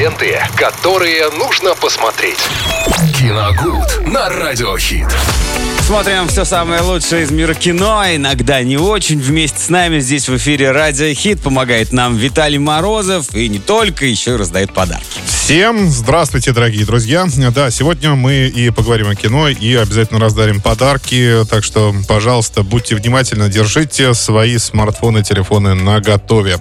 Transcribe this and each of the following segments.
ленты, которые нужно посмотреть. Киногуд на Радиохит. Смотрим все самое лучшее из мира кино, иногда не очень. Вместе с нами здесь в эфире Радио Хит помогает нам Виталий Морозов и не только, еще и раздает подарки. Всем здравствуйте, дорогие друзья. Да, сегодня мы и поговорим о кино, и обязательно раздарим подарки. Так что, пожалуйста, будьте внимательны, держите свои смартфоны, телефоны на готове.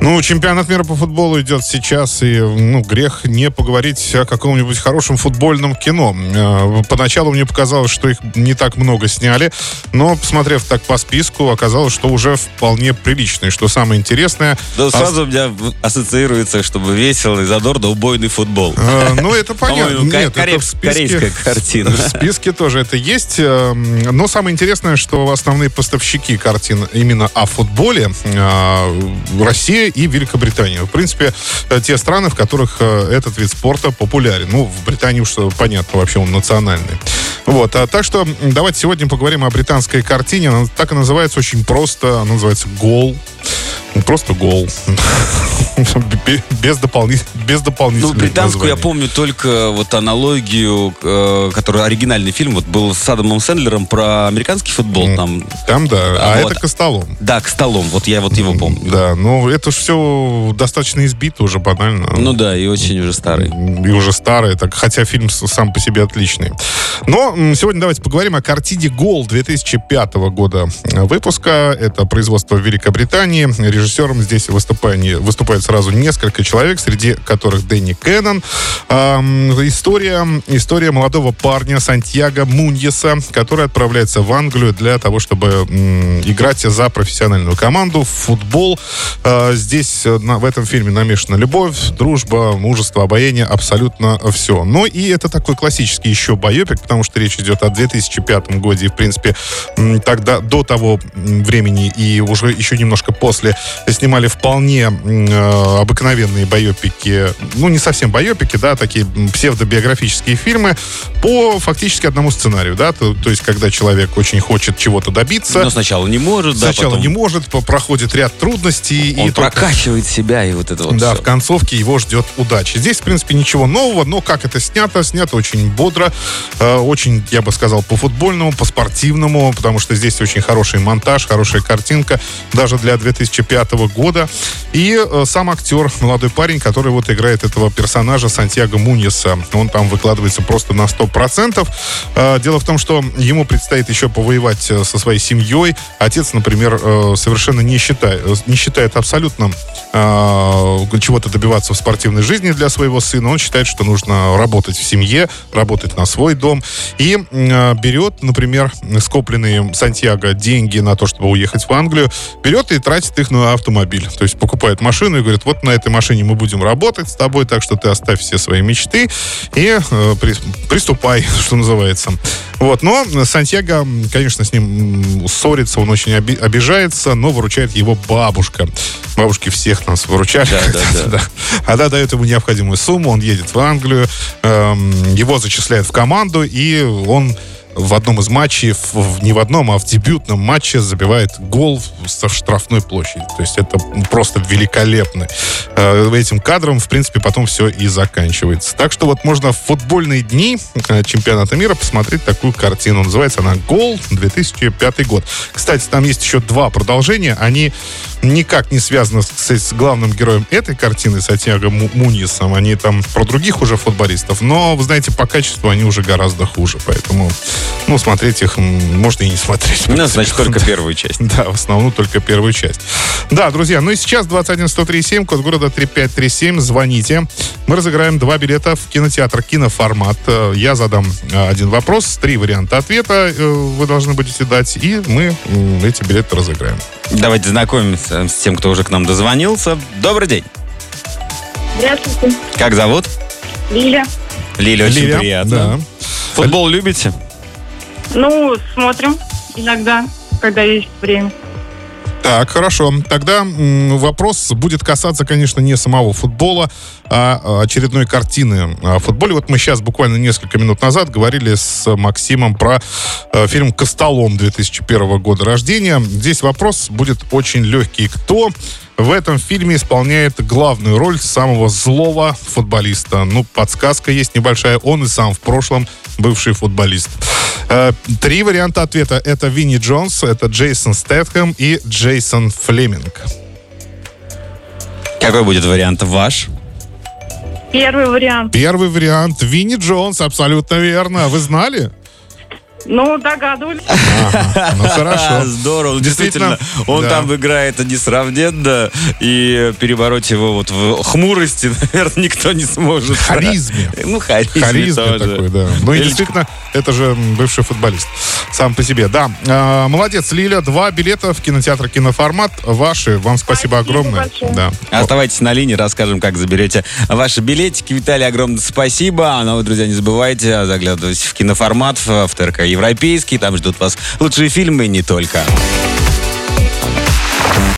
Ну, чемпионат мира по футболу идет сейчас, и ну, грех не поговорить о каком-нибудь хорошем футбольном кино. Э, поначалу мне показалось, что их не так много сняли, но, посмотрев так по списку, оказалось, что уже вполне приличные. Что самое интересное... Да сразу у меня ассоциируется, чтобы весело и задорно убойный футбол. Э, ну, это понятно. Нет, это в списке, корейская картина. В списке тоже это есть. Э, но самое интересное, что основные поставщики картин именно о футболе Россия и Великобритания. В принципе, э, те страны, в которых э, этот вид спорта популярен. Ну, в Британии уж понятно, вообще он национальный. Вот. А, так что давайте сегодня поговорим о британской картине. Она так и называется очень просто. Она называется «Гол». Просто гол. без, дополни... без дополнительных Ну, британскую названий. я помню только вот аналогию, э, который оригинальный фильм вот был с Адамом Сэндлером про американский футбол. Там, там да, а, а вот. это Костолом. Да, Костолом, вот я вот его помню. Да, но это же все достаточно избито уже банально. Ну да, и очень уже старый. И уже старый, так, хотя фильм сам по себе отличный. Но сегодня давайте поговорим о картине «Гол» 2005 года выпуска. Это производство Великобритании. Режиссером здесь выступает, выступает сразу несколько человек, среди которых Дэнни Кеннон. Эм, история, история молодого парня Сантьяго Муньеса, который отправляется в Англию для того, чтобы м, играть за профессиональную команду в футбол. Э, здесь на, в этом фильме намешана любовь, дружба, мужество, обаяние, абсолютно все. Но и это такой классический еще боепик, потому что речь идет о 2005 годе, и, в принципе, тогда, до того времени и уже еще немножко после снимали вполне э, обыкновенные байопики, ну, не совсем байопики, да, такие псевдобиографические фильмы по фактически одному сценарию, да, то, то есть, когда человек очень хочет чего-то добиться. Но сначала не может, да, Сначала потом... не может, проходит ряд трудностей. Он и прокачивает только... себя, и вот это вот Да, все. в концовке его ждет удача. Здесь, в принципе, ничего нового, но как это снято, снято очень бодро, э, очень, я бы сказал, по-футбольному, по-спортивному, потому что здесь очень хороший монтаж, хорошая картинка, даже для 2005 года. И э, сам актер, молодой парень, который вот играет этого персонажа Сантьяго Муньеса, он там выкладывается просто на 100%. Э, дело в том, что ему предстоит еще повоевать э, со своей семьей. Отец, например, совершенно не считает, не считает абсолютно чего-то добиваться в спортивной жизни для своего сына. Он считает, что нужно работать в семье, работать на свой дом. И э, берет, например, скопленные Сантьяго деньги на то, чтобы уехать в Англию, берет и тратит их на автомобиль. То есть покупает машину и говорит, вот на этой машине мы будем работать с тобой, так что ты оставь все свои мечты и э, при, приступай, что называется. Вот, но Сантьяго, конечно, с ним ссорится, он очень оби- обижается, но выручает его бабушка. Бабушки всех нас выручали. Да, да, да. Она дает ему необходимую сумму, он едет в Англию, эм, его зачисляют в команду, и он в одном из матчей, в, не в одном, а в дебютном матче забивает гол со штрафной площади. То есть это просто великолепно. Э, этим кадром, в принципе, потом все и заканчивается. Так что вот можно в футбольные дни э, чемпионата мира посмотреть такую картину. Называется она «Гол 2005 год». Кстати, там есть еще два продолжения. Они никак не связаны с, с главным героем этой картины, Сатьяго Мунисом. Они там про других уже футболистов. Но, вы знаете, по качеству они уже гораздо хуже. Поэтому ну, смотреть их можно и не смотреть. Ну, значит, только первую часть. Да, в основном только первую часть. Да, друзья, ну и сейчас 21137, код города 3537, звоните. Мы разыграем два билета в кинотеатр «Киноформат». Э, я задам э, один вопрос, три варианта ответа э, вы должны будете дать, и мы эти билеты разыграем. Давайте знакомимся с тем, кто уже к нам дозвонился. Добрый день. Здравствуйте. Как зовут? Лиля. Лиля, очень Лиля, приятно. Да. Футбол любите? Ну, смотрим иногда, когда есть время. Так, хорошо. Тогда вопрос будет касаться, конечно, не самого футбола, а очередной картины о футболе. Вот мы сейчас буквально несколько минут назад говорили с Максимом про э, фильм «Костолом» 2001 года рождения. Здесь вопрос будет очень легкий. Кто в этом фильме исполняет главную роль самого злого футболиста. Ну, подсказка есть небольшая. Он и сам в прошлом бывший футболист. Э, три варианта ответа. Это Винни Джонс, это Джейсон Стэтхэм и Джейсон Флеминг. Какой будет вариант ваш? Первый вариант. Первый вариант Винни Джонс, абсолютно верно. Вы знали? Ну, догадывались. Ага, ну хорошо. Здорово. Действительно, он да. там играет несравненно, и перебороть его вот в хмурости, наверное, никто не сможет. Харизме. Ну, харизме, Харизме тоже. такой, да. Ну и Элечка. действительно, это же бывший футболист. Сам по себе, да. А, молодец, Лиля. Два билета в кинотеатр «Киноформат». Ваши. Вам спасибо, Спасибо огромное. большое. Да. Оставайтесь на линии, расскажем, как заберете ваши билетики. Виталий, огромное спасибо. Ну, вы, друзья, не забывайте заглядывать в киноформат, в в ТРК «Европейский». Там ждут вас лучшие фильмы не только.